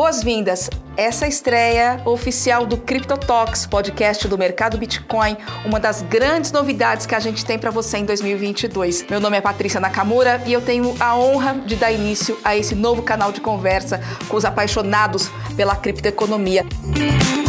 Boas-vindas! Essa estreia oficial do Crypto Talks, podcast do mercado Bitcoin, uma das grandes novidades que a gente tem para você em 2022. Meu nome é Patrícia Nakamura e eu tenho a honra de dar início a esse novo canal de conversa com os apaixonados pela criptoeconomia. E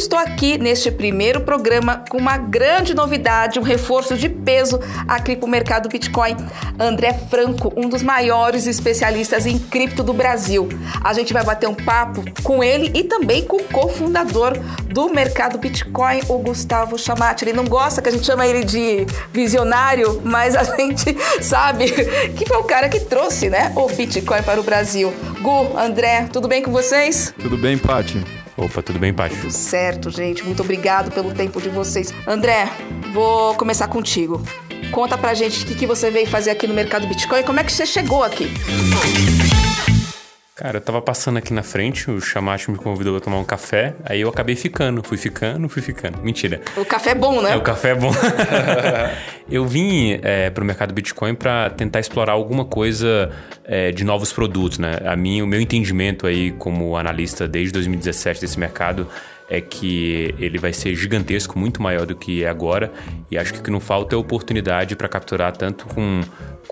estou aqui neste primeiro programa com uma grande novidade, um reforço de peso aqui para o mercado Bitcoin. André Franco, um dos maiores especialistas em cripto do Brasil. A gente vai bater um papo com ele e também com o cofundador do mercado Bitcoin, o Gustavo Chamati. Ele não gosta que a gente chama ele de visionário, mas a gente sabe que foi o cara que trouxe né, o Bitcoin para o Brasil. Gu, André, tudo bem com vocês? Tudo bem, Paty? Opa, tudo bem, Paty? Tudo certo, gente. Muito obrigado pelo tempo de vocês. André, vou começar contigo. Conta pra gente o que, que você veio fazer aqui no mercado Bitcoin e como é que você chegou aqui. Cara, eu tava passando aqui na frente, o Chamacho me convidou a tomar um café, aí eu acabei ficando, fui ficando, fui ficando. Mentira. O café é bom, né? É, o café é bom. eu vim é, pro mercado Bitcoin para tentar explorar alguma coisa é, de novos produtos, né? A mim, o meu entendimento aí como analista desde 2017 desse mercado é que ele vai ser gigantesco, muito maior do que é agora, e acho que o que não falta é oportunidade para capturar tanto com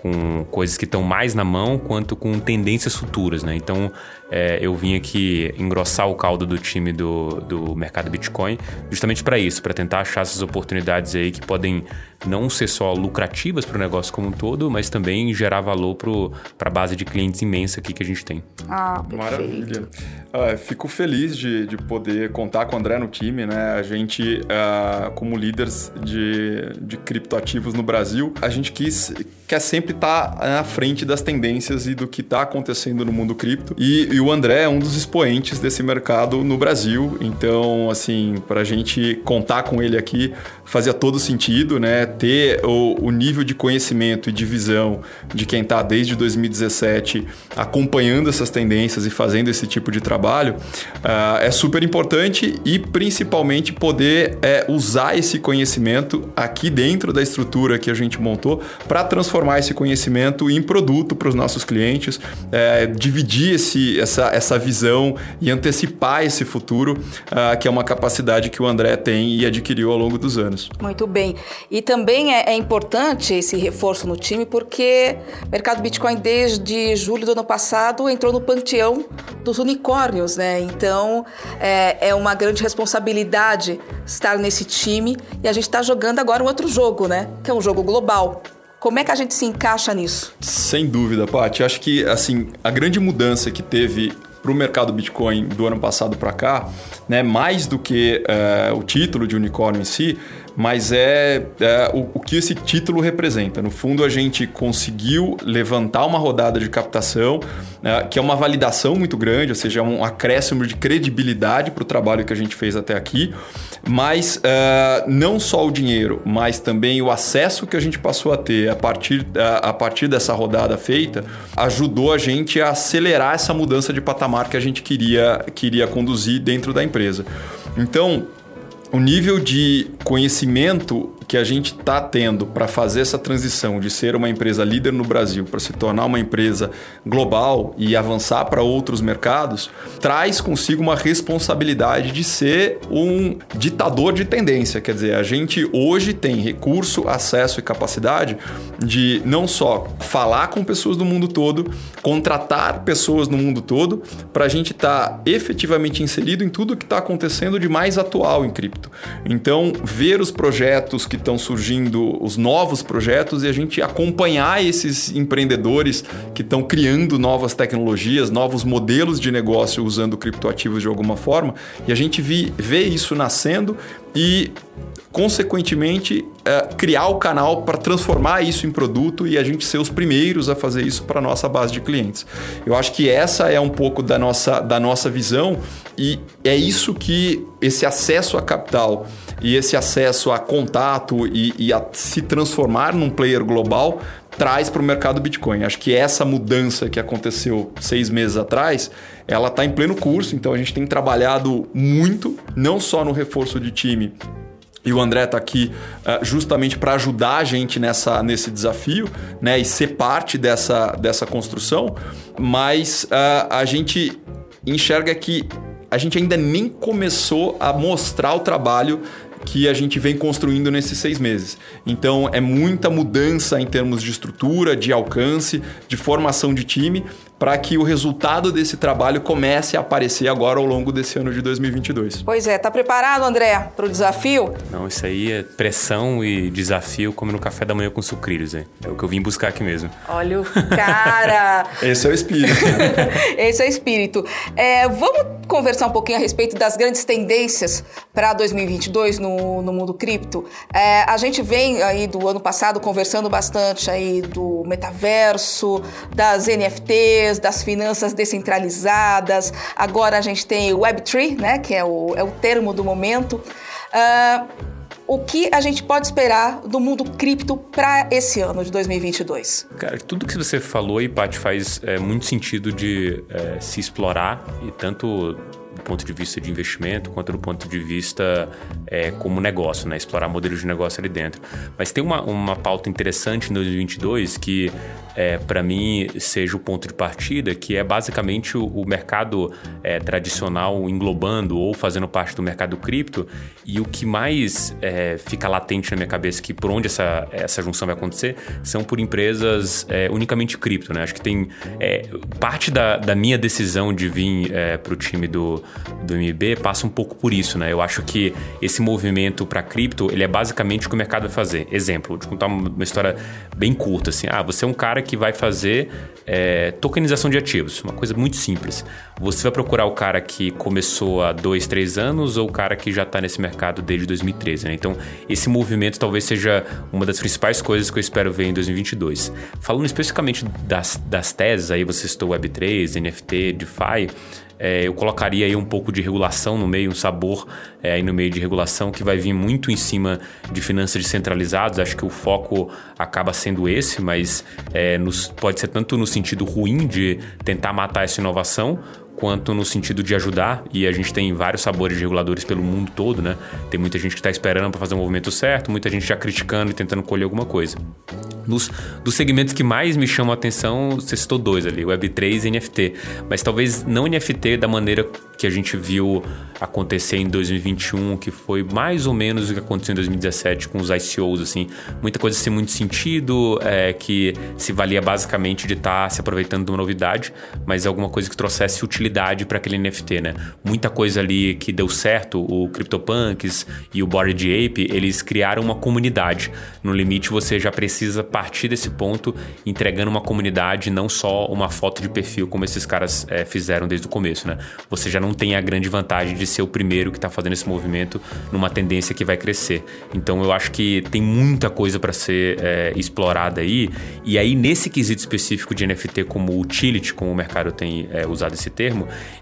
com coisas que estão mais na mão quanto com tendências futuras, né? Então, é, eu vim aqui engrossar o caldo do time do, do mercado Bitcoin justamente para isso, para tentar achar essas oportunidades aí que podem não ser só lucrativas para o negócio como um todo, mas também gerar valor para a base de clientes imensa aqui que a gente tem. Ah, perfeito. Maravilha. Uh, fico feliz de, de poder contar com o André no time, né? A gente, uh, como líderes de, de criptoativos no Brasil, a gente quis, quer sempre estar tá na frente das tendências e do que está acontecendo no mundo cripto. E, e, o André é um dos expoentes desse mercado no Brasil. Então, assim, para a gente contar com ele aqui fazia todo sentido, né? Ter o, o nível de conhecimento e de visão de quem está desde 2017 acompanhando essas tendências e fazendo esse tipo de trabalho uh, é super importante e principalmente poder é, usar esse conhecimento aqui dentro da estrutura que a gente montou para transformar esse conhecimento em produto para os nossos clientes, é, dividir esse, essa, essa visão e antecipar esse futuro, uh, que é uma capacidade que o André tem e adquiriu ao longo dos anos. Muito bem. E também é, é, importante esse reforço no time porque o mercado Bitcoin desde julho do ano passado entrou no panteão dos unicórnios, né? Então é, é uma grande responsabilidade estar nesse time e a gente está jogando agora um outro jogo, né? Que é um jogo global. Como é que a gente se encaixa nisso? Sem dúvida, Paty. Acho que assim a grande mudança que teve para o mercado Bitcoin do ano passado para cá, né, mais do que uh, o título de unicórnio em si, mas é, é o, o, que esse título representa. No fundo, a gente conseguiu levantar uma rodada de captação, é, que é uma validação muito grande, ou seja, um acréscimo de credibilidade para o trabalho que a gente fez até aqui, mas é, não só o dinheiro, mas também o acesso que a gente passou a ter a partir, a partir dessa rodada feita, ajudou a gente a acelerar essa mudança de patamar que a gente queria, queria conduzir dentro da empresa. Então, o nível de conhecimento que a gente está tendo para fazer essa transição de ser uma empresa líder no Brasil para se tornar uma empresa global e avançar para outros mercados, traz consigo uma responsabilidade de ser um ditador de tendência. Quer dizer, a gente hoje tem recurso, acesso e capacidade de não só falar com pessoas do mundo todo, contratar pessoas no mundo todo, para a gente estar tá efetivamente inserido em tudo que está acontecendo de mais atual em cripto. Então, ver os projetos que estão surgindo os novos projetos e a gente acompanhar esses empreendedores que estão criando novas tecnologias, novos modelos de negócio usando criptoativos de alguma forma, e a gente vê isso nascendo e consequentemente, é, criar o canal para transformar isso em produto e a gente ser os primeiros a fazer isso para nossa base de clientes. Eu acho que essa é um pouco da nossa, da nossa visão e é isso que esse acesso a capital e esse acesso a contato e, e a se transformar num player global traz para o mercado Bitcoin. Acho que essa mudança que aconteceu seis meses atrás, ela está em pleno curso, então a gente tem trabalhado muito, não só no reforço de time e o André está aqui uh, justamente para ajudar a gente nessa, nesse desafio né, e ser parte dessa, dessa construção, mas uh, a gente enxerga que a gente ainda nem começou a mostrar o trabalho que a gente vem construindo nesses seis meses. Então é muita mudança em termos de estrutura, de alcance, de formação de time, para que o resultado desse trabalho comece a aparecer agora ao longo desse ano de 2022. Pois é, tá preparado, André, para o desafio? Não, isso aí é pressão e desafio como no café da manhã com sucrilhos, hein? é o que eu vim buscar aqui mesmo. Olha o cara! Esse é o espírito. Esse é o espírito. É, vamos conversar um pouquinho a respeito das grandes tendências para 2022 no, no mundo cripto. É, a gente vem aí do ano passado conversando bastante aí do metaverso, das NFTs, das finanças descentralizadas. Agora a gente tem o Web3, né, que é o, é o termo do momento. Uh, o que a gente pode esperar do mundo cripto para esse ano de 2022? Cara, tudo que você falou aí, Paty, faz é, muito sentido de é, se explorar e tanto do ponto de vista de investimento quanto do ponto de vista é, como negócio, né? explorar modelos de negócio ali dentro. Mas tem uma, uma pauta interessante em 2022 que é, para mim seja o ponto de partida, que é basicamente o, o mercado é, tradicional englobando ou fazendo parte do mercado cripto. E o que mais é, fica latente na minha cabeça que por onde essa, essa junção vai acontecer são por empresas é, unicamente cripto. Né? Acho que tem é, parte da, da, minha decisão de vir é, para o time do, do MB passa um pouco por isso. Né? Eu acho que esse movimento para cripto ele é basicamente o que o mercado vai fazer. Exemplo, vou te contar uma história bem curta. Assim. Ah, você é um cara que vai fazer é, tokenização de ativos, uma coisa muito simples. Você vai procurar o cara que começou há dois, três anos ou o cara que já está nesse mercado desde 2013. Né? Então, esse movimento talvez seja uma das principais coisas que eu espero ver em 2022. Falando especificamente das, das teses, aí você citou Web3, NFT, DeFi. É, eu colocaria aí um pouco de regulação no meio, um sabor é, aí no meio de regulação que vai vir muito em cima de finanças descentralizadas. Acho que o foco acaba sendo esse, mas é, nos, pode ser tanto no sentido ruim de tentar matar essa inovação, quanto no sentido de ajudar, e a gente tem vários sabores de reguladores pelo mundo todo, né? Tem muita gente que está esperando para fazer o movimento certo, muita gente já criticando e tentando colher alguma coisa. Nos, dos segmentos que mais me chamam a atenção, você citou dois ali, Web3 e NFT. Mas talvez não NFT da maneira que a gente viu acontecer em 2021, que foi mais ou menos o que aconteceu em 2017 com os ICOs, assim. Muita coisa sem muito sentido, é, que se valia basicamente de estar tá se aproveitando de uma novidade, mas alguma coisa que trouxesse utilidade para aquele NFT, né? Muita coisa ali que deu certo, o CryptoPunks e o Bored Ape, eles criaram uma comunidade. No limite, você já precisa partir desse ponto entregando uma comunidade, não só uma foto de perfil, como esses caras é, fizeram desde o começo, né? Você já não tem a grande vantagem de ser o primeiro que está fazendo esse movimento numa tendência que vai crescer. Então eu acho que tem muita coisa para ser é, explorada aí. E aí, nesse quesito específico de NFT como utility, como o mercado tem é, usado esse termo,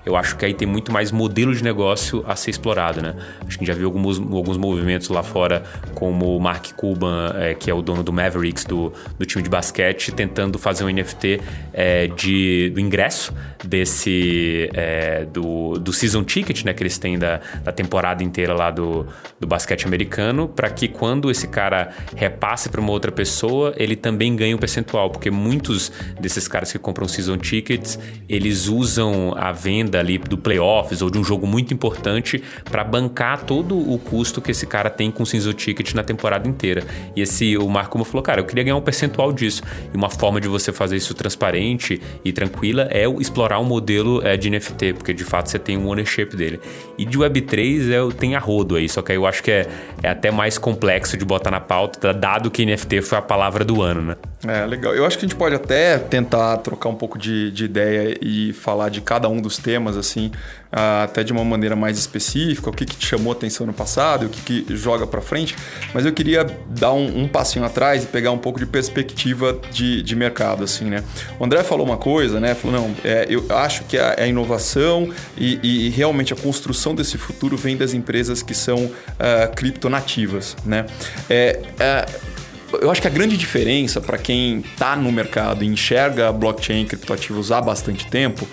eu acho que aí tem muito mais modelo de negócio a ser explorado, né? Acho que já viu alguns, alguns movimentos lá fora, como o Mark Cuban, é, que é o dono do Mavericks, do do, time de basquete tentando fazer um NFT é, de, do ingresso desse é, do, do season ticket né, que eles têm da, da temporada inteira lá do, do basquete americano para que quando esse cara repasse para uma outra pessoa ele também ganhe um percentual porque muitos desses caras que compram season tickets eles usam a venda ali do playoffs ou de um jogo muito importante para bancar todo o custo que esse cara tem com o season ticket na temporada inteira e esse o Marco falou cara eu queria ganhar um percentual disso. E uma forma de você fazer isso transparente e tranquila é explorar um modelo é, de NFT, porque de fato você tem um ownership dele. E de Web3 é, tem a rodo aí, só que eu acho que é, é até mais complexo de botar na pauta, dado que NFT foi a palavra do ano, né? É, legal. Eu acho que a gente pode até tentar trocar um pouco de, de ideia e falar de cada um dos temas, assim, uh, até de uma maneira mais específica, o que, que te chamou atenção no passado, o que, que joga para frente. Mas eu queria dar um, um, passinho atrás e pegar um pouco de perspectiva de, de mercado, assim, né? O André falou uma coisa, né? Falou, não, é, eu acho que a, a inovação e, e, realmente a construção desse futuro vem das empresas que são uh, criptonativas, né? É, uh, eu acho que a grande diferença para quem está no mercado e enxerga blockchain e criptoativos há bastante tempo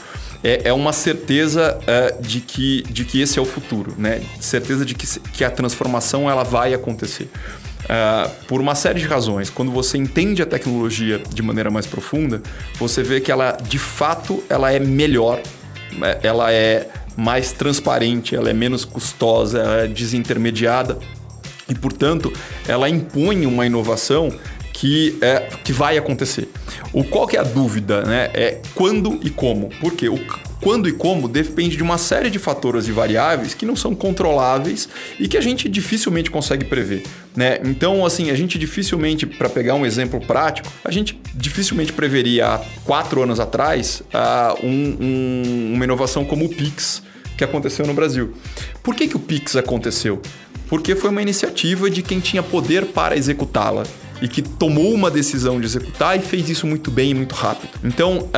é, é uma certeza uh, de, que, de que esse é o futuro, né? Certeza de que, que a transformação ela vai acontecer. Uh, por uma série de razões. Quando você entende a tecnologia de maneira mais profunda, você vê que ela, de fato, ela é melhor, né? ela é mais transparente, ela é menos custosa, ela é desintermediada e, portanto, ela impõe uma inovação que, é, que vai acontecer. O qual que é a dúvida, né? É quando e como. Por quê? O quando e como depende de uma série de fatores e variáveis que não são controláveis e que a gente dificilmente consegue prever, né? Então, assim, a gente dificilmente, para pegar um exemplo prático, a gente dificilmente preveria há quatro anos atrás uh, um, um, uma inovação como o Pix que aconteceu no Brasil. Por que, que o Pix aconteceu? Porque foi uma iniciativa de quem tinha poder para executá-la e que tomou uma decisão de executar e fez isso muito bem e muito rápido. Então,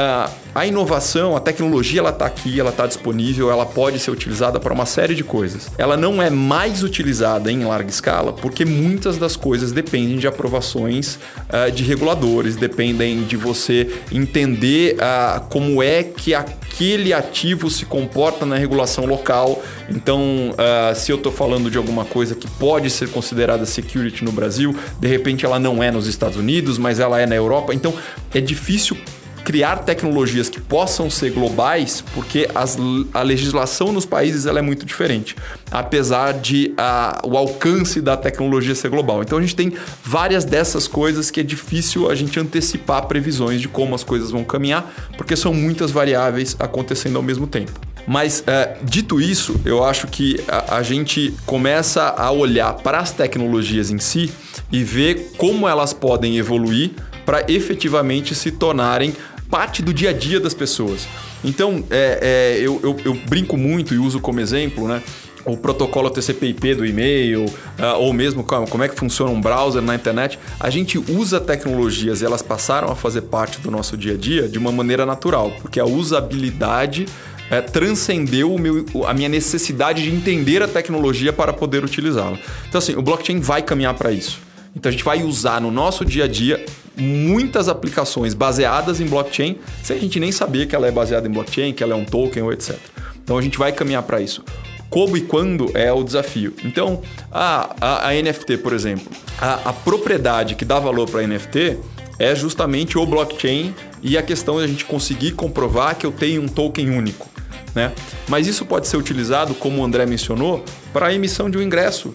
a inovação, a tecnologia, ela está aqui, ela está disponível, ela pode ser utilizada para uma série de coisas. Ela não é mais utilizada em larga escala porque muitas das coisas dependem de aprovações uh, de reguladores, dependem de você entender uh, como é que aquele ativo se comporta na regulação local. Então, uh, se eu estou falando de alguma coisa que pode ser considerada security no Brasil, de repente ela não é nos Estados Unidos, mas ela é na Europa. Então, é difícil criar tecnologias que possam ser globais, porque as, a legislação nos países ela é muito diferente, apesar de a, o alcance da tecnologia ser global. Então a gente tem várias dessas coisas que é difícil a gente antecipar previsões de como as coisas vão caminhar, porque são muitas variáveis acontecendo ao mesmo tempo. Mas, é, dito isso, eu acho que a, a, gente começa a olhar para as tecnologias em si e ver como elas podem evoluir para efetivamente se tornarem parte do dia a dia das pessoas. Então, é, é, eu, eu, eu brinco muito e uso como exemplo, né? o protocolo TCP/IP do e-mail, uh, ou mesmo como é que funciona um browser na internet, a gente usa tecnologias e elas passaram a fazer parte do nosso dia a dia de uma maneira natural, porque a usabilidade é, transcendeu meu, a minha necessidade de entender a tecnologia para poder utilizá-la. Então, assim, o blockchain vai caminhar para isso. Então, a gente vai usar no nosso dia a dia muitas aplicações baseadas em blockchain, sem a gente nem saber que ela é baseada em blockchain, que ela é um token ou etc. Então a gente vai caminhar para isso. Como e quando é o desafio. Então, a, a, a NFT, por exemplo, a, a propriedade que dá valor para a NFT é justamente o blockchain e a questão de a gente conseguir comprovar que eu tenho um token único. Né? Mas isso pode ser utilizado, como o André mencionou, para a emissão de um ingresso,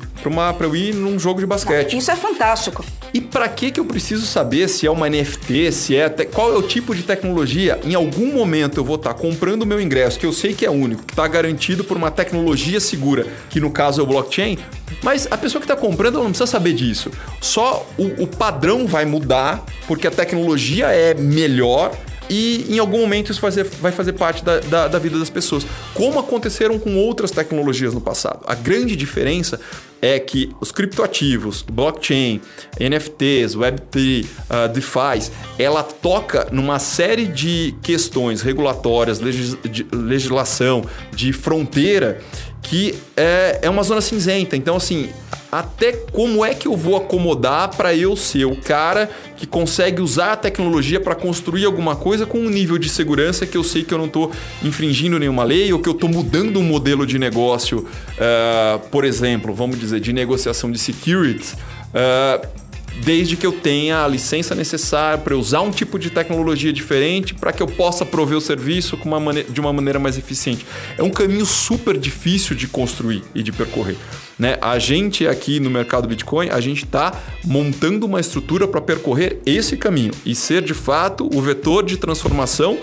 para eu ir num jogo de basquete. Isso é fantástico. E para que que eu preciso saber se é uma NFT, se é te... qual é o tipo de tecnologia? Em algum momento eu vou estar tá comprando o meu ingresso, que eu sei que é único, que está garantido por uma tecnologia segura, que no caso é o blockchain. Mas a pessoa que está comprando não precisa saber disso. Só o, o padrão vai mudar porque a tecnologia é melhor e em algum momento isso vai fazer, vai fazer parte da, da, da, vida das pessoas. Como aconteceram com outras tecnologias no passado. A grande diferença é que os criptoativos, blockchain, NFTs, Web3, uh, DeFi, ela toca numa série de questões regulatórias, legis de legislação, de fronteira, que é, é uma zona cinzenta. Então, assim, até como é que eu vou acomodar para eu ser o cara que consegue usar a tecnologia para construir alguma coisa com um nível de segurança que eu sei que eu não estou infringindo nenhuma lei ou que eu estou mudando um modelo de negócio, uh, por exemplo, vamos dizer, de negociação de securities. Uh, desde que eu tenha a licença necessária para usar um tipo de tecnologia diferente para que eu possa prover o serviço uma maneira, de uma maneira mais eficiente. É um caminho super difícil de construir e de percorrer. Né? A gente aqui no mercado Bitcoin, a gente está montando uma estrutura para percorrer esse caminho e ser de fato o vetor de transformação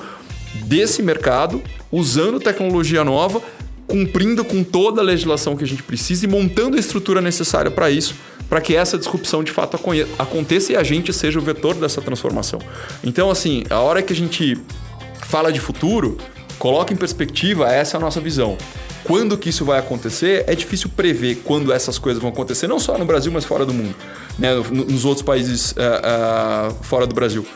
desse mercado, usando tecnologia nova, cumprindo com toda a legislação que a gente precisa e montando a estrutura necessária para isso para que essa disrupção de fato aconteça e a gente seja o vetor dessa transformação. Então, assim, a hora que a gente fala de futuro, coloca em perspectiva, essa é a nossa visão. Quando que isso vai acontecer, é difícil prever quando essas coisas vão acontecer, não só no Brasil, mas fora do mundo, né? nos outros países uh, uh, fora do Brasil.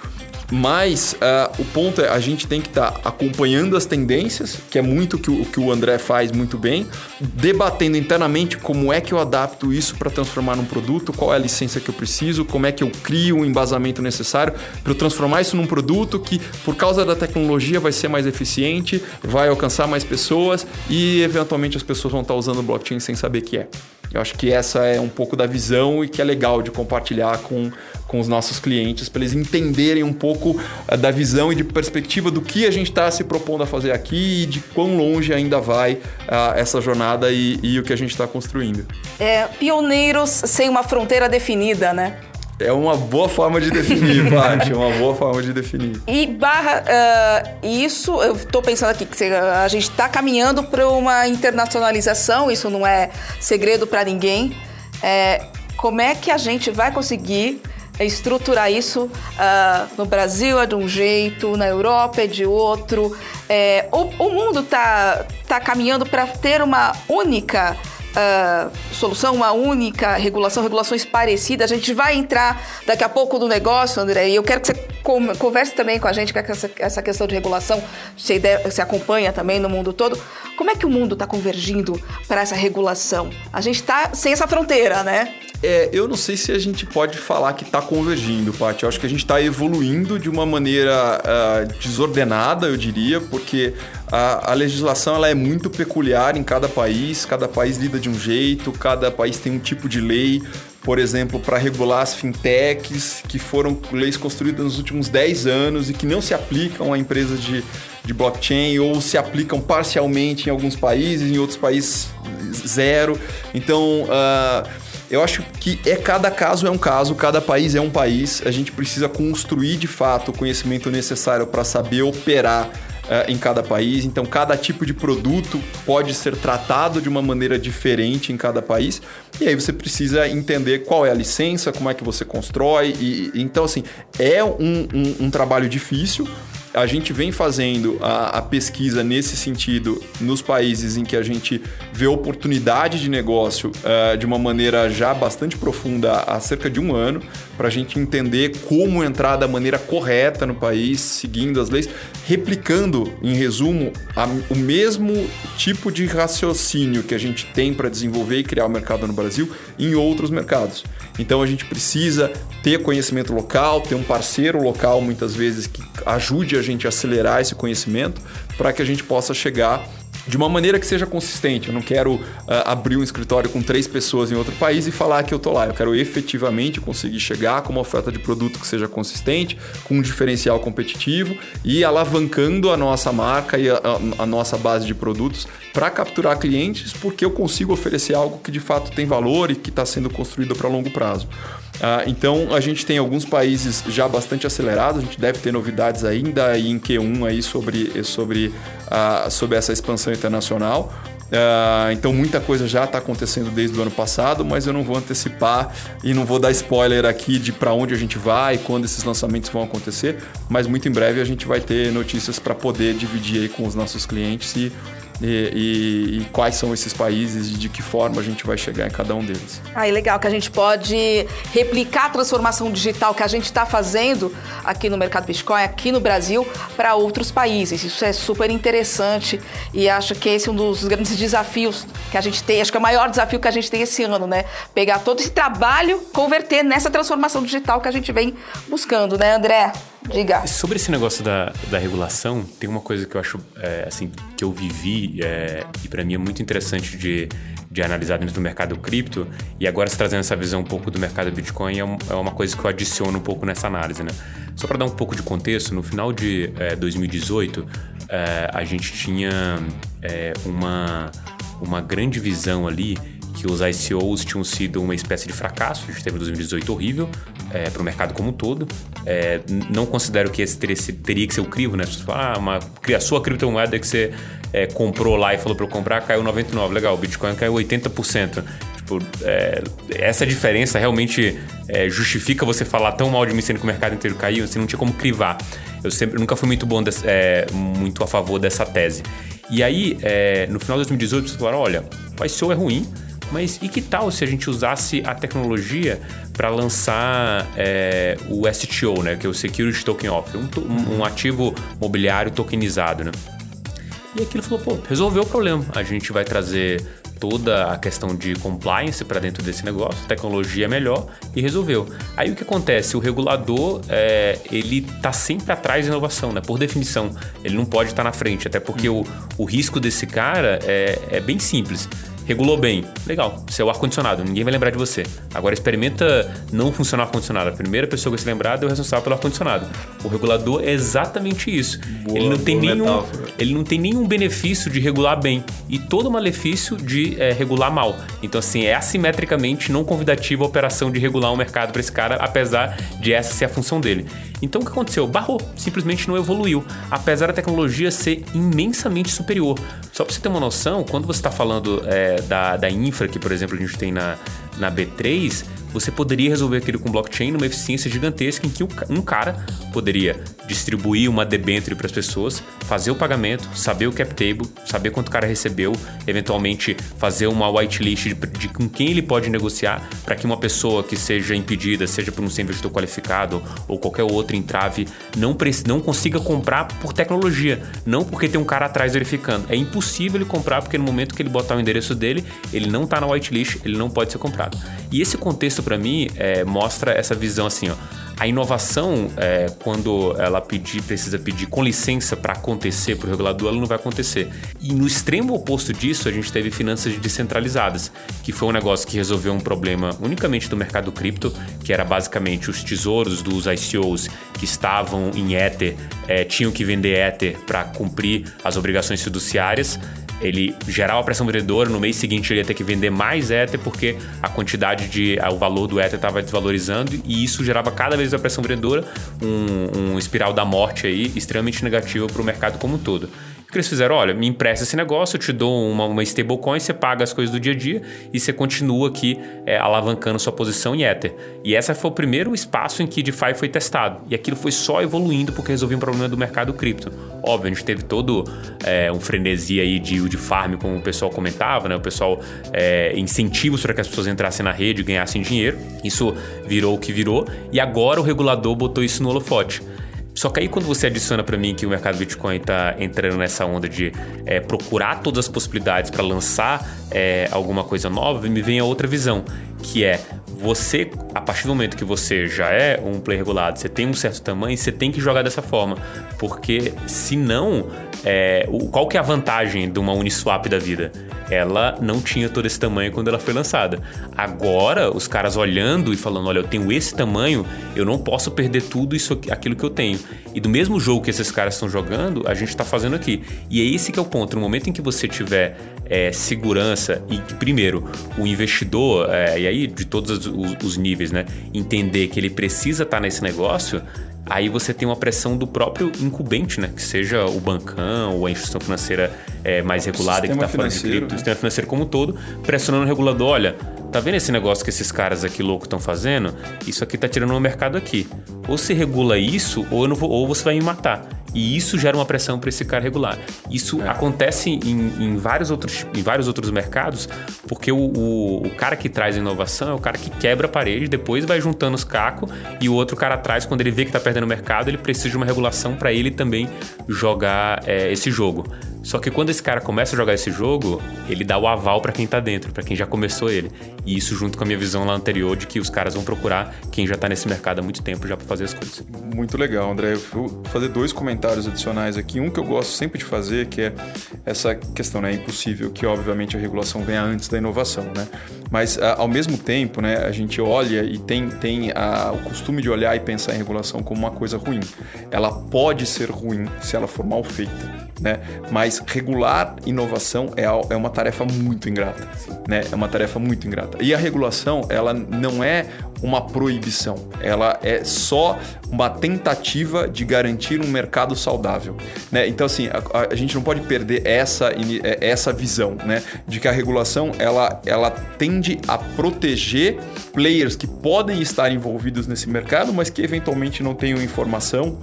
Mas uh, o ponto é, a gente tem que estar tá acompanhando as tendências, que é muito que o que o André faz muito bem, debatendo internamente como é que eu adapto isso para transformar num produto, qual é a licença que eu preciso, como é que eu crio o embasamento necessário para eu transformar isso num produto que, por causa da tecnologia, vai ser mais eficiente, vai alcançar mais pessoas e, eventualmente, as pessoas vão estar tá usando o blockchain sem saber que é. Eu acho que essa é um pouco da visão e que é legal de compartilhar com, com os nossos clientes, para eles entenderem um pouco uh, da visão e de perspectiva do que a gente está se propondo a fazer aqui e de quão longe ainda vai uh, essa jornada e, e o que a gente está construindo. É, pioneiros sem uma fronteira definida, né? É uma boa forma de definir, Paty. É uma boa forma de definir. E barra uh, isso, eu estou pensando aqui que a gente está caminhando para uma internacionalização, isso não é segredo para ninguém. É, como é que a gente vai conseguir estruturar isso uh, no Brasil é de um jeito, na Europa é de outro. É, o, o mundo está tá caminhando para ter uma única uh, solução, uma única regulação, regulações parecidas. A gente vai entrar daqui a pouco no negócio, André, e eu quero que você converse também com a gente com essa, essa questão de regulação, você, você acompanha também no mundo todo. Como é que o mundo está convergindo para essa regulação? A gente está sem essa fronteira, né? É, eu não sei se a gente pode falar que está convergindo, Paty. Eu acho que a gente está evoluindo de uma maneira uh, desordenada, eu diria, porque a, a, legislação ela é muito peculiar em cada país, cada país lida de um jeito, cada país tem um tipo de lei. Por exemplo, para regular as fintechs, que foram leis construídas nos últimos 10 anos e que não se aplicam a empresas de, de blockchain ou se aplicam parcialmente em alguns países, em outros países zero. Então, uh, eu acho que é cada caso é um caso, cada país é um país. A gente precisa construir de fato o conhecimento necessário para saber operar uh, em cada país. Então, cada tipo de produto pode ser tratado de uma maneira diferente em cada país. E aí você precisa entender qual é a licença, como é que você constrói. E, então, assim, é um, um, um trabalho difícil a gente vem fazendo a, a, pesquisa nesse sentido nos países em que a gente vê oportunidade de negócio uh, de uma maneira já bastante profunda há cerca de um ano, para a gente entender como entrar da maneira correta no país, seguindo as leis, replicando, em resumo, a, o mesmo tipo de raciocínio que a gente tem para desenvolver e criar o mercado no Brasil em outros mercados. Então a gente precisa ter conhecimento local, ter um parceiro local muitas vezes que ajude a gente a acelerar esse conhecimento para que a gente possa chegar de uma maneira que seja consistente. Eu não quero uh, abrir um escritório com três pessoas em outro país e falar que eu tô lá. Eu quero efetivamente conseguir chegar com uma oferta de produto que seja consistente, com um diferencial competitivo e alavancando a nossa marca e a, a, a nossa base de produtos para capturar clientes, porque eu consigo oferecer algo que de fato tem valor e que está sendo construído para longo prazo. Uh, então a gente tem alguns países já bastante acelerados, a gente deve ter novidades ainda em Q1 aí sobre, sobre, uh, sobre essa expansão internacional. Uh, então muita coisa já está acontecendo desde o ano passado, mas eu não vou antecipar e não vou dar spoiler aqui de para onde a gente vai, quando esses lançamentos vão acontecer, mas muito em breve a gente vai ter notícias para poder dividir aí com os nossos clientes e e, e, e, quais são esses países e de que forma a gente vai chegar em cada um deles. Ah, legal que a gente pode replicar a transformação digital que a gente está fazendo aqui no mercado Bitcoin, aqui no Brasil, para outros países. Isso é super interessante e acho que esse é um dos grandes desafios que a gente tem, acho que é o maior desafio que a gente tem esse ano, né? Pegar todo esse trabalho, converter nessa transformação digital que a gente vem buscando, né, André? Diga. Sobre esse negócio da, da regulação, tem uma coisa que eu acho, é, assim, que eu vivi é, e para mim é muito interessante de, de analisar dentro do mercado cripto e agora se trazendo essa visão um pouco do mercado Bitcoin é, um, é uma coisa que eu adiciono um pouco nessa análise, né? Só para dar um pouco de contexto, no final de é, 2018 é, a gente tinha é, uma, uma grande visão ali que os ICOs tinham sido uma espécie de fracasso, a gente teve 2018 horrível é, para o mercado como um todo. É, não considero que esse teria, teria que ser o crivo, né? Você fala, ah, uma, a sua criptomoeda que você é, comprou lá e falou para eu comprar caiu 99%, legal, o Bitcoin caiu 80%. Tipo, é, essa diferença realmente é, justifica você falar tão mal de mim sendo que o mercado inteiro caiu, você não tinha como crivar. Eu sempre nunca fui muito bom, desse, é, muito a favor dessa tese. E aí, no final de 2018, vocês falaram, olha, o ICO é ruim, Mas e que tal se a gente usasse a tecnologia para lançar é, o STO, né? Que é o Security Token Offering, um, um ativo mobiliário tokenizado, né? E aquilo falou, pô, resolveu o problema. A gente vai trazer toda a questão de compliance para dentro desse negócio, tecnologia melhor e resolveu. Aí o que acontece? O regulador é, ele está sempre atrás da inovação, né? Por definição, ele não pode estar tá na frente, até porque o, o risco desse cara é, é bem simples regulou bem. Legal, seu ar-condicionado, ninguém vai lembrar de você. Agora experimenta não funcionar o ar-condicionado. A primeira pessoa que vai se lembrar é o responsável pelo ar-condicionado. O regulador é exatamente isso. Boa, ele, não tem nenhum, ele não tem nenhum benefício de regular bem e todo malefício de é, regular mal. Então, assim, é assimetricamente não convidativa a operação de regular o mercado para esse cara, apesar de essa ser a função dele. Então, o que aconteceu? Barrou, simplesmente não evoluiu, apesar da tecnologia ser imensamente superior. Só para você ter uma noção, quando você está falando é, da, da infra que, por exemplo, a gente tem na, na B3, você poderia resolver aquilo com blockchain numa eficiência gigantesca em que um cara poderia distribuir uma debenture para as pessoas, fazer o pagamento, saber o cap table, saber quanto o cara recebeu, eventualmente fazer uma whitelist de, de com quem ele pode negociar para que uma pessoa que seja impedida, seja por um ser investidor qualificado ou qualquer outro entrave, não, não consiga comprar por tecnologia, não porque tem um cara atrás verificando. É impossível ele comprar porque no momento que ele botar o endereço dele, ele não está na whitelist, ele não pode ser comprado. E esse contexto para mim é, mostra essa visão assim, ó. A inovação, é, quando ela pedir, precisa pedir com licença para acontecer para o regulador, ela não vai acontecer. E no extremo oposto disso, a gente teve finanças descentralizadas, que foi um negócio que resolveu um problema unicamente do mercado cripto, que era basicamente os tesouros dos ICOs que estavam em Ether, é, tinham que vender Ether para cumprir as obrigações fiduciárias ele gerava pressão vendedora, no mês seguinte ele ia ter que vender mais Ether porque a quantidade de. o valor do Ether estava desvalorizando e isso gerava cada vez a pressão vendedora, um, um espiral da morte aí extremamente negativo para o mercado como um todo que eles fizeram? Olha, me empresta esse negócio, eu te dou uma, uma stablecoin, você paga as coisas do dia a dia e você continua aqui é, alavancando sua posição em Ether. E esse foi o primeiro espaço em que DeFi foi testado. E aquilo foi só evoluindo porque resolvia um problema do mercado cripto. Óbvio, a gente teve todo é, um frenesi aí de yield farm, como o pessoal comentava, né? O pessoal é, incentivos para que as pessoas entrassem na rede e ganhassem dinheiro. Isso virou o que virou. E agora o regulador botou isso no holofote. Só que aí quando você adiciona para mim que o mercado Bitcoin está entrando nessa onda de é, procurar todas as possibilidades para lançar é, alguma coisa nova, me vem a outra visão, que é você, a partir do momento que você já é um player regulado, você tem um certo tamanho, você tem que jogar dessa forma. Porque senão, é, qual que é a vantagem de uma Uniswap da vida? Ela não tinha todo esse tamanho quando ela foi lançada. Agora, os caras olhando e falando: olha, eu tenho esse tamanho, eu não posso perder tudo isso, aquilo que eu tenho. E do mesmo jogo que esses caras estão jogando, a gente está fazendo aqui. E é esse que é o ponto. No momento em que você tiver é, segurança e que, primeiro, o investidor, é, e aí de todos os, os, níveis, né, entender que ele precisa estar tá nesse negócio, aí você tem uma pressão do próprio incumbente, né? Que seja o bancão ou a instituição financeira é, mais regulada que está falando de cripto, né? o sistema financeiro como um todo, pressionando o regulador, olha, tá vendo esse negócio que esses caras aqui loucos estão fazendo? Isso aqui tá tirando o mercado aqui. Ou você regula isso, ou, vou, ou você vai me matar. E isso gera uma pressão para esse cara regular. Isso é. acontece em, em, vários outros, em vários outros mercados, porque o, o, o, cara que traz inovação é o cara que quebra a parede, depois vai juntando os cacos, e o outro cara atrás, quando ele vê que está perdendo o mercado, ele precisa de uma regulação para ele também jogar é, esse jogo. Só que quando esse cara começa a jogar esse jogo, ele dá o aval para quem tá dentro, para quem já começou ele. E isso junto com a minha visão lá anterior de que os caras vão procurar quem já tá nesse mercado há muito tempo já para fazer as coisas. Muito legal, André. Eu vou fazer dois comentários adicionais aqui. Um que eu gosto sempre de fazer, que é essa questão, né? É impossível que, obviamente, a regulação venha antes da inovação, né? Mas, ao mesmo tempo, né, a gente olha e tem, tem a, o costume de olhar e pensar em regulação como uma coisa ruim. Ela pode ser ruim se ela for mal feita né? Mas regular inovação é, é uma tarefa muito ingrata, né? É uma tarefa muito ingrata. E a regulação, ela não é uma proibição, ela é só uma tentativa de garantir um mercado saudável, né? Então assim, a, a gente não pode perder essa é, essa visão, né? De que a regulação ela ela tende a proteger players que podem estar envolvidos nesse mercado, mas que eventualmente não tenham informação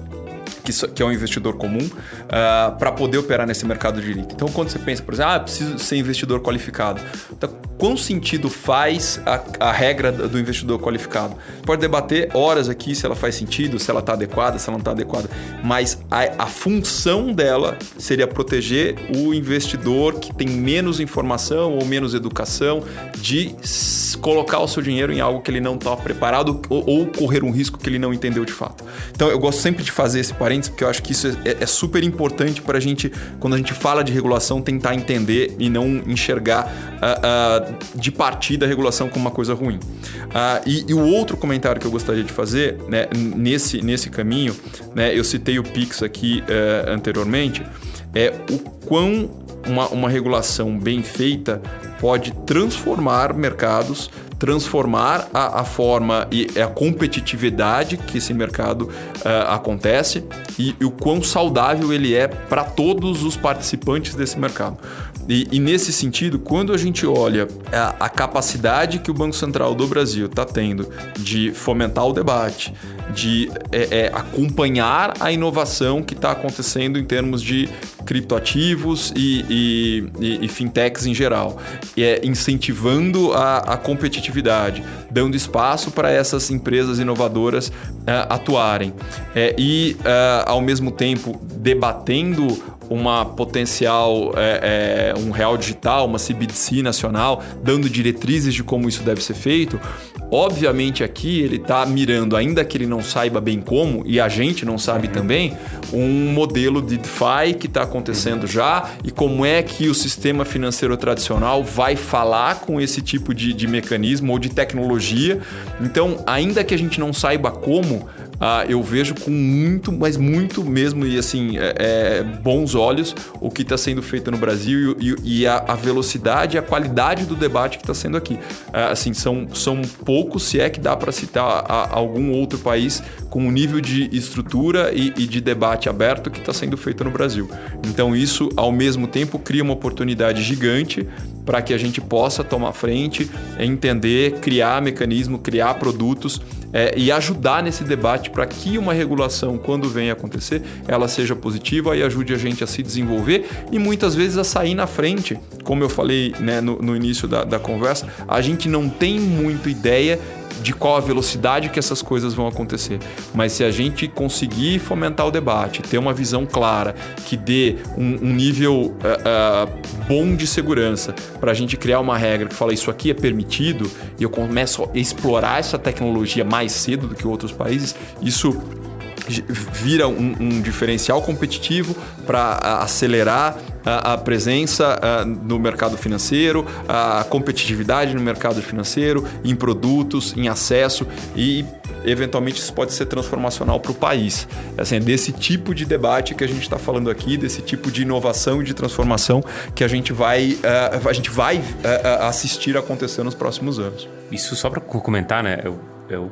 que, que é um investidor comum, uh, ah, para poder operar nesse mercado de LIC. Então, quando você pensa, por exemplo, ah, preciso ser investidor qualificado. Então, qual sentido faz a, a regra do investidor qualificado? Pode debater horas aqui se ela faz sentido, se ela está adequada, se ela não está adequada, mas a, a função dela seria proteger o investidor que tem menos informação ou menos educação de colocar o seu dinheiro em algo que ele não está preparado ou, ou, correr um risco que ele não entendeu de fato. Então eu gosto sempre de fazer esse parênteses porque eu acho que isso é, é super importante para a gente, quando a gente fala de regulação, tentar entender e não enxergar uh, uh, de partida a regulação como uma coisa ruim. Uh, e, e, o outro comentário que eu gostaria de fazer né, nesse, nesse caminho, né, eu citei o Pix aqui eh, anteriormente, é o quão uma, uma regulação bem feita pode transformar mercados, transformar a, a, forma e a competitividade que esse mercado uh, acontece e, e, o quão saudável ele é para todos os participantes desse mercado. E, e, nesse sentido, quando a gente olha a, a capacidade que o Banco Central do Brasil está tendo de fomentar o debate, de é, é, acompanhar a inovação que está acontecendo em termos de criptoativos e, e, e, fintechs em geral, é, incentivando a, a, competitividade, dando espaço para essas empresas inovadoras uh, atuarem é, e, uh, ao mesmo tempo, debatendo uma potencial, é, é, um real digital, uma CBDC nacional, dando diretrizes de como isso deve ser feito. Obviamente aqui ele está mirando, ainda que ele não saiba bem como, e a gente não sabe uhum. também, um modelo de DeFi que está acontecendo já e como é que o sistema financeiro tradicional vai falar com esse tipo de, de mecanismo ou de tecnologia. Então, ainda que a gente não saiba como, ah, eu vejo com muito, mas muito mesmo, e assim, é, é, bons olhos o que está sendo feito no Brasil e, e, a, a, velocidade e a qualidade do debate que está sendo aqui. Ah, assim, são, são poucos, se é que dá para citar a, algum outro país com um nível de estrutura e, e de debate aberto que está sendo feito no Brasil. Então, isso, ao mesmo tempo, cria uma oportunidade gigante para que a gente possa tomar frente, entender, criar mecanismo, criar produtos é, e ajudar nesse debate para que uma regulação, quando venha acontecer, ela seja positiva e ajude a gente a se desenvolver e muitas vezes a sair na frente. Como eu falei né, no, no início da, da conversa, a gente não tem muita ideia de qual a velocidade que essas coisas vão acontecer. Mas se a gente conseguir fomentar o debate, ter uma visão clara, que dê um, um nível uh, uh, bom de segurança, para a gente criar uma regra que fala isso aqui é permitido, e eu começo a explorar essa tecnologia mais cedo do que outros países, isso vira um, um diferencial competitivo para acelerar a, a presença a, no mercado financeiro, a competitividade no mercado financeiro, em produtos, em acesso e eventualmente isso pode ser transformacional para o país. Assim, é desse tipo de debate que a gente está falando aqui, desse tipo de inovação e de transformação que a gente vai, uh, a gente vai uh, assistir acontecer nos próximos anos. Isso só para comentar, né? Eu, eu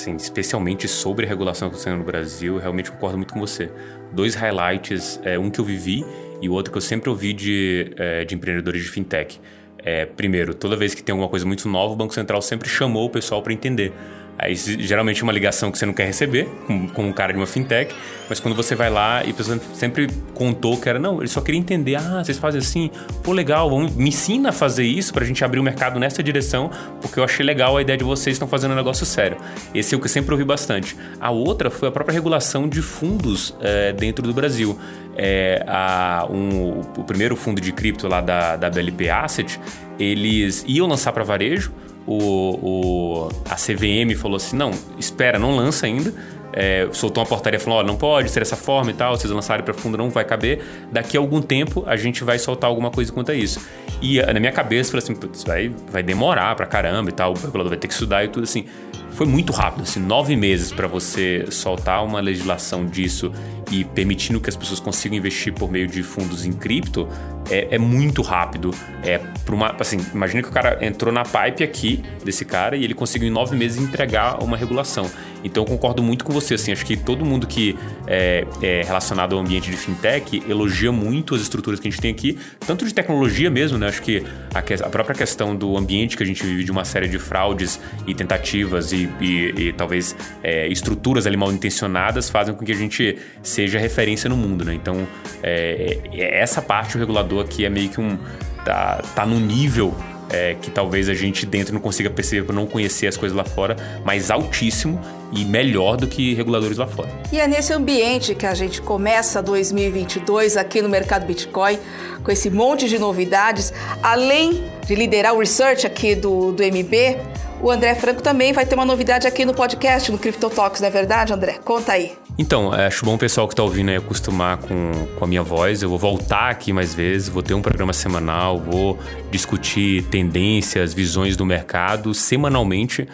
assim, especialmente sobre a regulação acontecendo no Brasil, realmente concordo muito com você. Dois highlights, é, um que eu vivi e o outro que eu sempre ouvi de, é, de empreendedores de fintech. É, primeiro, toda vez que tem alguma coisa muito nova, o Banco Central sempre chamou o pessoal para entender. Aí, geralmente, é uma ligação que você não quer receber, com, com um cara de uma fintech, mas quando você vai lá e a pessoa sempre contou que era, não, ele só queria entender, ah, vocês fazem assim, pô, legal, vamos, me ensina a fazer isso pra gente abrir o mercado nessa direção, porque eu achei legal a ideia de vocês estão fazendo um negócio sério. Esse é o que eu sempre ouvi bastante. A outra foi a própria regulação de fundos é, dentro do Brasil. É, a, um, o primeiro fundo de cripto lá da, da BLP Asset, eles iam lançar para varejo, o, o, a CVM falou assim: não, espera, não lança ainda. É, soltou uma portaria falando: ó, não pode ser dessa forma e tal, vocês lançarem para fundo não vai caber. Daqui a algum tempo a gente vai soltar alguma coisa quanto a isso. E eh, na minha cabeça, falei assim: putz, vai, vai demorar pra caramba e tal, o regulador vai ter que estudar e tudo assim. Foi muito rápido, assim, nove meses para você soltar uma legislação disso e permitindo que as pessoas consigam investir por meio de fundos em cripto é, é muito rápido. É para uma, assim, imagina que o cara entrou na pipe aqui desse cara e ele conseguiu em nove meses entregar uma regulação. Então eu concordo muito com você. Assim, acho que todo mundo que é, é, relacionado ao ambiente de fintech elogia muito as estruturas que a gente tem aqui, tanto de tecnologia mesmo, né? Acho que a, a própria questão do ambiente que a gente vive de uma série de fraudes e tentativas e, e, e, talvez é, estruturas ali mal intencionadas fazem com que a gente seja referência no mundo, né? Então, é, é, essa parte o regulador aqui é meio que um. tá, tá no nível é, que talvez a gente dentro não consiga perceber por não conhecer as coisas lá fora, mas altíssimo e melhor do que reguladores lá fora. E é nesse ambiente que a gente começa 2022 aqui no mercado Bitcoin, com esse monte de novidades, além de liderar o research aqui do, do MB, o André Franco também vai ter uma novidade aqui no podcast, no Crypto Talks, não é verdade, André? Conta aí. Então, é, acho bom o pessoal que está ouvindo aí acostumar com, com a minha voz. Eu vou voltar aqui mais vezes, vou ter um programa semanal, vou discutir tendências, visões do mercado semanalmente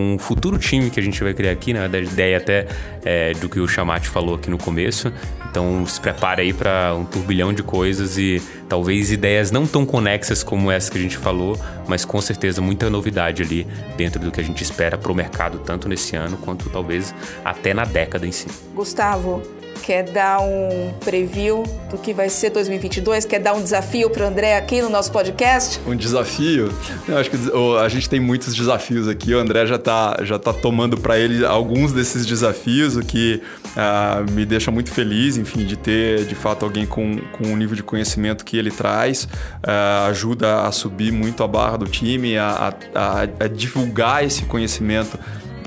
com o futuro time que a gente vai criar aqui, né? Da ideia até é, do que o Chamate falou aqui no começo. Então se prepare aí para um turbilhão de coisas e talvez ideias não tão conexas como essa que a gente falou, mas com certeza muita novidade ali dentro do que a gente espera para o mercado, tanto nesse ano quanto talvez até na década em si. Gustavo, quer dar um preview do que vai ser 2022? Quer dar um desafio para o André aqui no nosso podcast? Um desafio? Eu acho que a gente tem muitos desafios aqui. O André já está já tá tomando para ele alguns desses desafios, o que uh, me deixa muito feliz, enfim, de ter de fato alguém com, com o nível de conhecimento que ele traz. Uh, ajuda a subir muito a barra do time, a, a, a divulgar esse conhecimento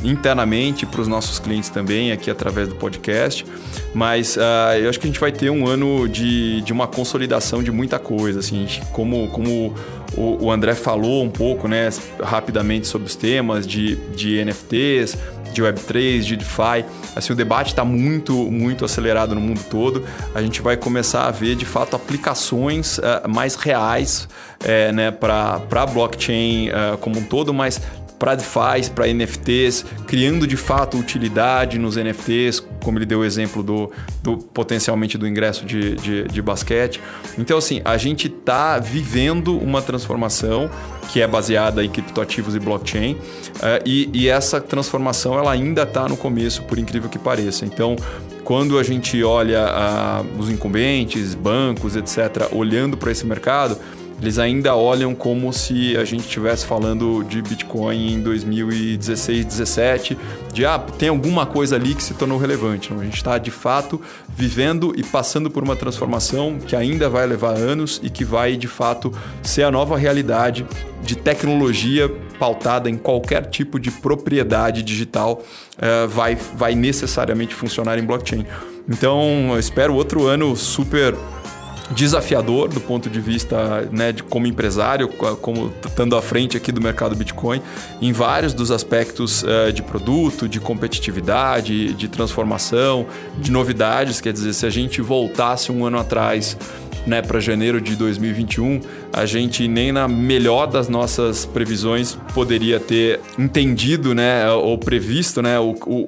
internamente para os nossos clientes também, aqui através do podcast. Mas uh, eu acho que a gente vai ter um ano de, de uma consolidação de muita coisa. Assim, como, como o, o, André falou um pouco né, rapidamente sobre os temas de, de NFTs, de Web3, de DeFi. Assim, o debate está muito, muito acelerado no mundo todo. A gente vai começar a ver, de fato, aplicações uh, mais reais uh, né, para a blockchain uh, como um todo, mas para DeFi, para NFTs, criando de fato utilidade nos NFTs, como ele deu o exemplo do, do potencialmente do ingresso de, de, de basquete. Então, assim, a gente está vivendo uma transformação que é baseada em criptoativos e blockchain, uh, e, e essa transformação ela ainda está no começo, por incrível que pareça. Então, quando a gente olha uh, os incumbentes, bancos, etc., olhando para esse mercado, eles ainda olham como se a gente estivesse falando de Bitcoin em 2016, 17, de ah, tem alguma coisa ali que se tornou relevante. Não, a gente está de fato vivendo e passando por uma transformação que ainda vai levar anos e que vai de fato ser a nova realidade de tecnologia pautada em qualquer tipo de propriedade digital uh, vai, vai necessariamente funcionar em blockchain. Então, eu espero outro ano super desafiador do ponto de vista né, de como empresário, como estando à frente aqui do mercado Bitcoin, em vários dos aspectos uh, de produto, de competitividade, de transformação, de novidades. Quer dizer, se a gente voltasse um ano atrás né, para janeiro de 2021, a gente nem na melhor das nossas previsões poderia ter entendido né, ou previsto né, o, o,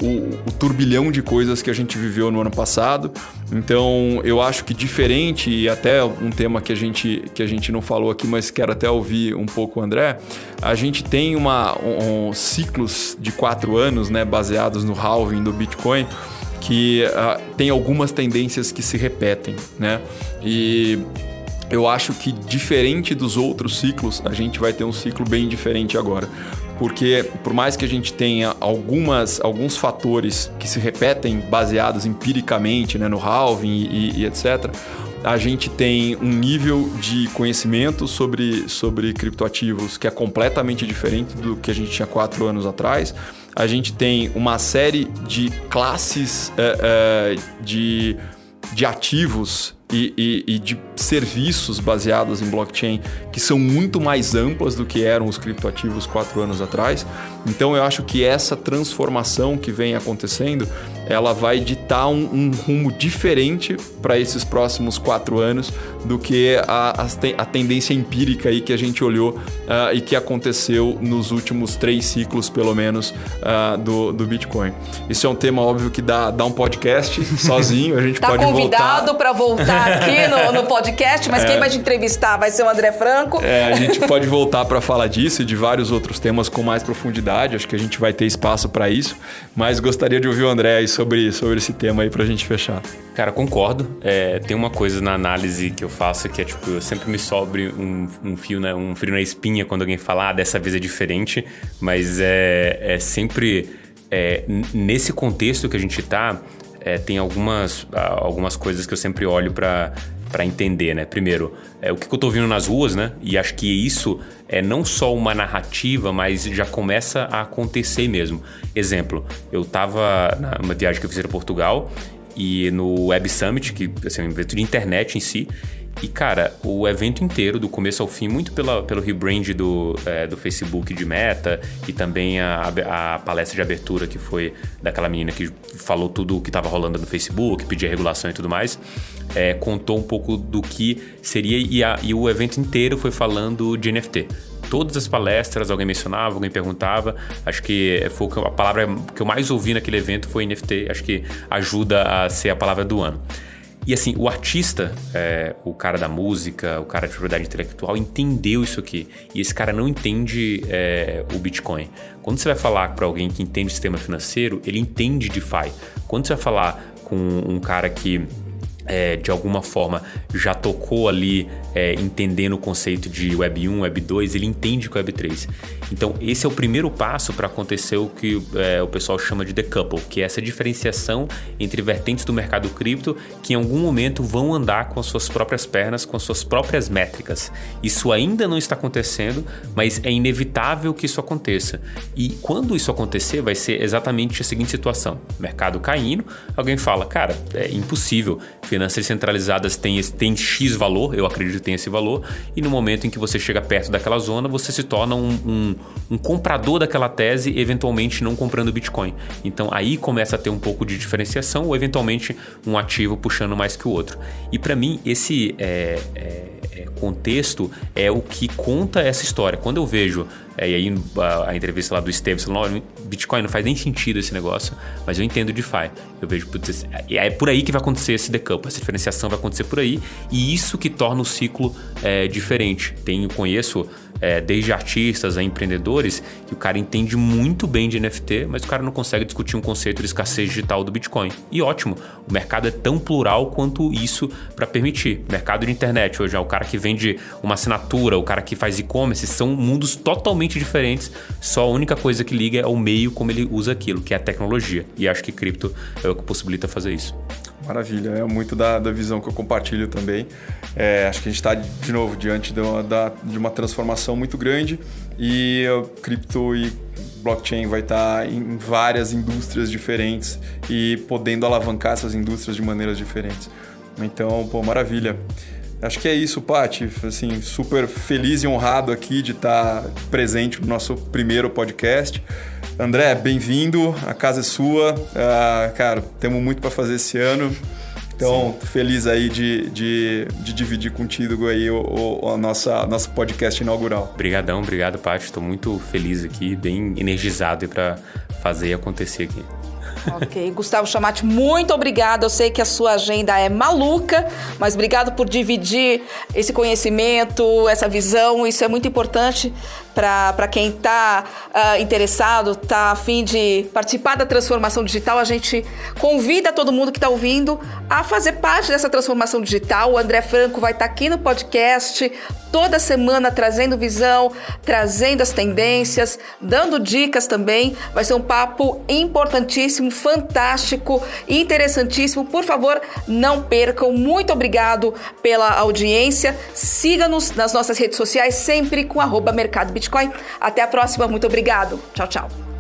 o turbilhão de coisas que a gente viveu no ano passado. Então, eu acho que diferente, e até um tema que a gente, que a gente não falou aqui, mas quero até ouvir um pouco o André, a gente tem uma, um, um ciclos de quatro anos né, baseados no halving do Bitcoin que uh, tem algumas tendências que se repetem, né? E eu acho que diferente dos outros ciclos, a gente vai ter um ciclo bem diferente agora. Porque por mais que a gente tenha algumas, alguns fatores que se repetem baseados empiricamente né, no halving e, e etc., a gente tem um nível de conhecimento sobre, sobre criptoativos que é completamente diferente do que a gente tinha quatro anos atrás a gente tem uma série de classes uh, uh, de, de ativos e, e, e, de serviços baseados em blockchain que são muito mais amplas do que eram os criptoativos quatro anos atrás. Então eu acho que essa transformação que vem acontecendo ela vai ditar um, um rumo diferente para esses próximos quatro anos do que a, a, a, tendência empírica aí que a gente olhou uh, e que aconteceu nos últimos três ciclos, pelo menos, uh, do, do Bitcoin. Isso é um tema óbvio que dá, dá um podcast sozinho, a gente tá pode voltar. convidado para voltar aqui no, no podcast, mas é. quem vai te entrevistar vai ser o André Franco. É, a gente pode voltar para falar disso e de vários outros temas com mais profundidade, acho que a gente vai ter espaço para isso, mas gostaria de ouvir o André sobre, sobre esse tema aí pra gente fechar. Cara, concordo. É, tem uma coisa na análise que eu faço que é tipo, eu sempre me sobre um, um fio, né, um frio na espinha quando alguém fala, ah, dessa vez é diferente, mas é, é sempre é, nesse contexto que a gente tá, é, tem algumas, algumas coisas que eu sempre olho para para entender, né? Primeiro, é o que eu tô vendo nas ruas, né? E acho que isso é não só uma narrativa, mas já começa a acontecer mesmo. Exemplo, eu tava numa viagem que eu fiz para Portugal e no Web Summit, que assim, é um evento de internet em si, e, cara, o evento inteiro, do começo ao fim, muito pela, pelo rebrand do, é, do Facebook de Meta e também a, a palestra de abertura que foi daquela menina que falou tudo o que estava rolando no Facebook, pedia regulação e tudo mais, é, contou um pouco do que seria e, a, e o evento inteiro foi falando de NFT todas as palestras, alguém mencionava, alguém perguntava. Acho que foi a palavra que eu mais ouvi naquele evento foi NFT. Acho que ajuda a ser a palavra do ano. E assim, o artista, é, o cara da música, o cara de propriedade intelectual, entendeu isso aqui. E esse cara não entende é, o Bitcoin. Quando você vai falar para alguém que entende o sistema financeiro, ele entende DeFi. Quando você vai falar com um cara que é, de alguma forma já tocou ali é, entendendo o conceito de Web 1, Web 2, ele entende com Web 3. Então, esse é o primeiro passo para acontecer o que é, o pessoal chama de decouple, que é essa diferenciação entre vertentes do mercado cripto que em algum momento vão andar com as suas próprias pernas, com as suas próprias métricas. Isso ainda não está acontecendo, mas é inevitável que isso aconteça. E quando isso acontecer, vai ser exatamente a seguinte situação: mercado caindo, alguém fala, cara, é impossível finanças centralizadas têm, têm X valor, eu acredito que tem esse valor, e no momento em que você chega perto daquela zona, você se torna um, um, um comprador daquela tese, eventualmente não comprando Bitcoin. Então aí começa a ter um pouco de diferenciação, ou eventualmente um ativo puxando mais que o outro. E para mim, esse é, é, é, contexto é o que conta essa história. Quando eu vejo é, e aí a, a, entrevista lá do Esteves falou, Bitcoin não faz nem sentido esse negócio, mas eu entendo DeFi. Eu vejo, putz, é por aí que vai acontecer esse decampo, essa diferenciação vai acontecer por aí, e isso que torna o ciclo é, diferente. Tenho, conheço é, desde artistas a empreendedores, que o cara entende muito bem de NFT, mas o cara não consegue discutir um conceito de escassez digital do Bitcoin. E ótimo, o mercado é tão plural quanto isso para permitir. Mercado de internet hoje é o cara que vende uma assinatura, o cara que faz e-commerce, são mundos totalmente diferentes, só a única coisa que liga é o meio como ele usa aquilo, que é a tecnologia. E acho que cripto é o que possibilita fazer isso. Maravilha, é muito da, da visão que eu compartilho também. É, acho que a gente está, de novo, diante de uma, da, de uma transformação muito grande e o cripto e blockchain vai estar tá em várias indústrias diferentes e podendo alavancar essas indústrias de maneiras diferentes. Então, pô, maravilha. Acho que é isso, Paty. Assim, super feliz e honrado aqui de estar presente no nosso primeiro podcast. André, bem-vindo, a casa é sua. Uh, cara, temos muito para fazer esse ano. Então, Sim. feliz aí de, de, de, dividir contigo aí o, o, a nossa nosso podcast inaugural. Obrigadão, obrigado, Paty. Estou muito feliz aqui, bem energizado para fazer acontecer aqui. Ok, Gustavo Chamate, muito obrigada. Eu sei que a sua agenda é maluca, mas obrigado por dividir esse conhecimento, essa visão. Isso é muito importante para quem está uh, ah, interessado, está a fim de participar da transformação digital, a gente convida todo mundo que está ouvindo a fazer parte dessa transformação digital. O André Franco vai estar tá aqui no podcast toda semana trazendo visão, trazendo as tendências, dando dicas também. Vai ser um papo importantíssimo, fantástico, interessantíssimo. Por favor, não percam. Muito obrigado pela audiência. Siga-nos nas nossas redes sociais, sempre com arroba Mercado Bitcoin. Até a próxima, muito obrigado. Tchau, tchau.